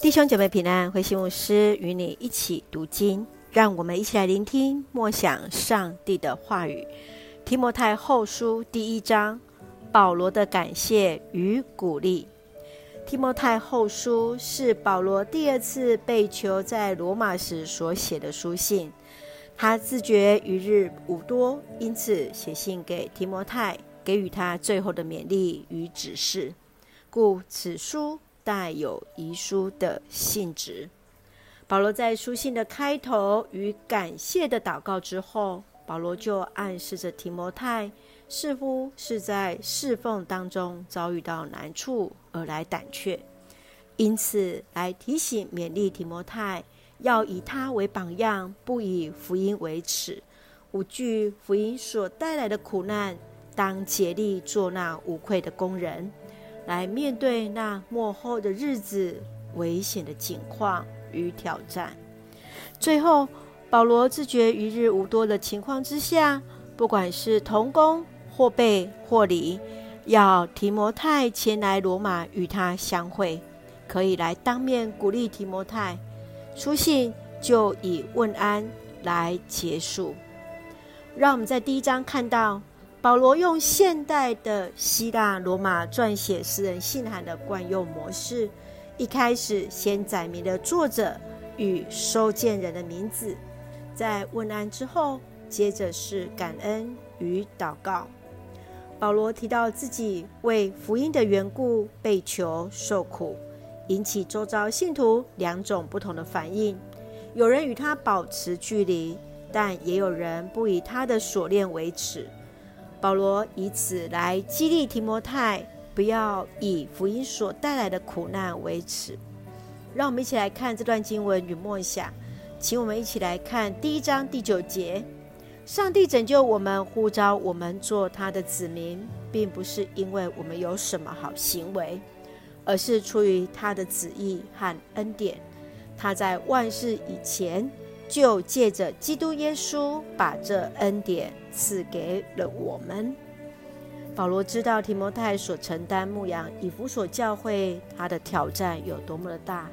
弟兄姐妹平安，慧馨牧师与你一起读经，让我们一起来聆听默想上帝的话语。提摩太后书第一章，保罗的感谢与鼓励。提摩太后书是保罗第二次被囚在罗马时所写的书信，他自觉余日无多，因此写信给提摩太，给予他最后的勉励与指示，故此书。带有遗书的性质。保罗在书信的开头与感谢的祷告之后，保罗就暗示着提摩太似乎是在侍奉当中遭遇到难处而来胆怯，因此来提醒勉励提摩太要以他为榜样，不以福音为耻，无惧福音所带来的苦难，当竭力做那无愧的工人。来面对那幕后的日子危险的境况与挑战。最后，保罗自觉余日无多的情况之下，不管是同工或备或离，要提摩太前来罗马与他相会，可以来当面鼓励提摩太。书信就以问安来结束。让我们在第一章看到。保罗用现代的希腊罗马撰写私人信函的惯用模式，一开始先载明了作者与收件人的名字，在问安之后，接着是感恩与祷告。保罗提到自己为福音的缘故被囚受苦，引起周遭信徒两种不同的反应：有人与他保持距离，但也有人不以他的锁链为耻。保罗以此来激励提摩太，不要以福音所带来的苦难为耻。让我们一起来看这段经文与默想，请我们一起来看第一章第九节：上帝拯救我们，呼召我们做他的子民，并不是因为我们有什么好行为，而是出于他的旨意和恩典。他在万事以前，就借着基督耶稣，把这恩典赐给了我们。保罗知道提摩太所承担牧养以弗所教会，他的挑战有多么的大。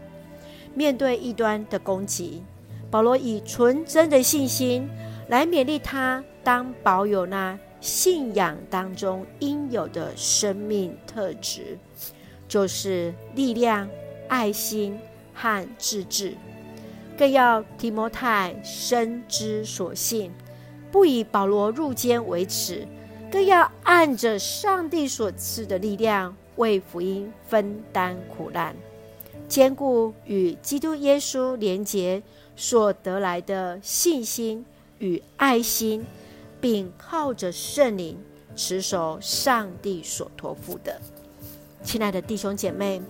面对异端的攻击，保罗以纯真的信心来勉励他，当保有那信仰当中应有的生命特质，就是力量、爱心和自制。更要提摩太深知所信，不以保罗入监为耻，更要按着上帝所赐的力量，为福音分担苦难，坚固与基督耶稣连结所得来的信心与爱心，并靠着圣灵持守上帝所托付的。亲爱的弟兄姐妹，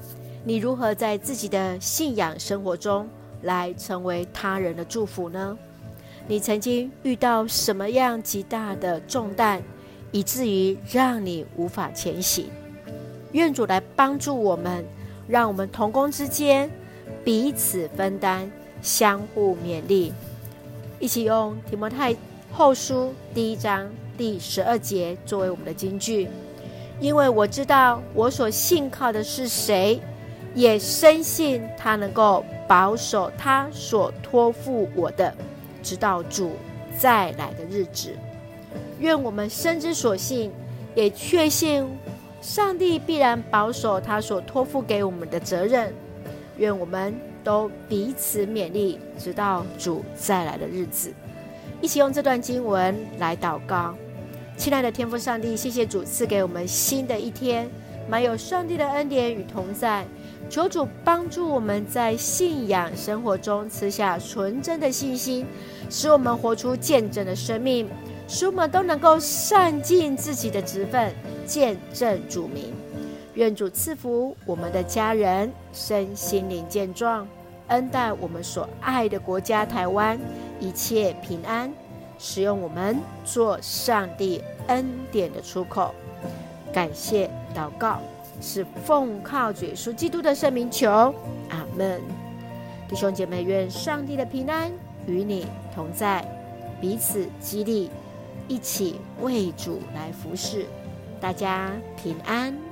你如何在自己的信仰生活中，来成为他人的祝福呢？你曾经遇到什么样极大的重担，以至于让你无法前行？愿主来帮助我们，让我们同工之间彼此分担，相互勉励，一起用提摩太后书第一章第十二节作为我们的金句。因为我知道我所信靠的是谁，也深信他能够。保守他所托付我的，直到主再来的日子。愿我们深知所信，也确信上帝必然保守他所托付给我们的责任。愿我们都彼此勉励，直到主再来的日子。一起用这段经文来祷告。亲爱的天父上帝，谢谢主赐给我们新的一天，满有上帝的恩典与同在。求主帮助我们在信仰生活中赐下纯真的信心，使我们活出见证的生命，使我们都能够善尽自己的职分，见证主名。愿主赐福我们的家人身心灵健壮，恩待我们所爱的国家台湾一切平安，使用我们做上帝恩典的出口。感谢祷告。是奉靠主耶稣基督的圣名求，阿门。弟兄姐妹，愿上帝的平安与你同在，彼此激励，一起为主来服侍，大家平安。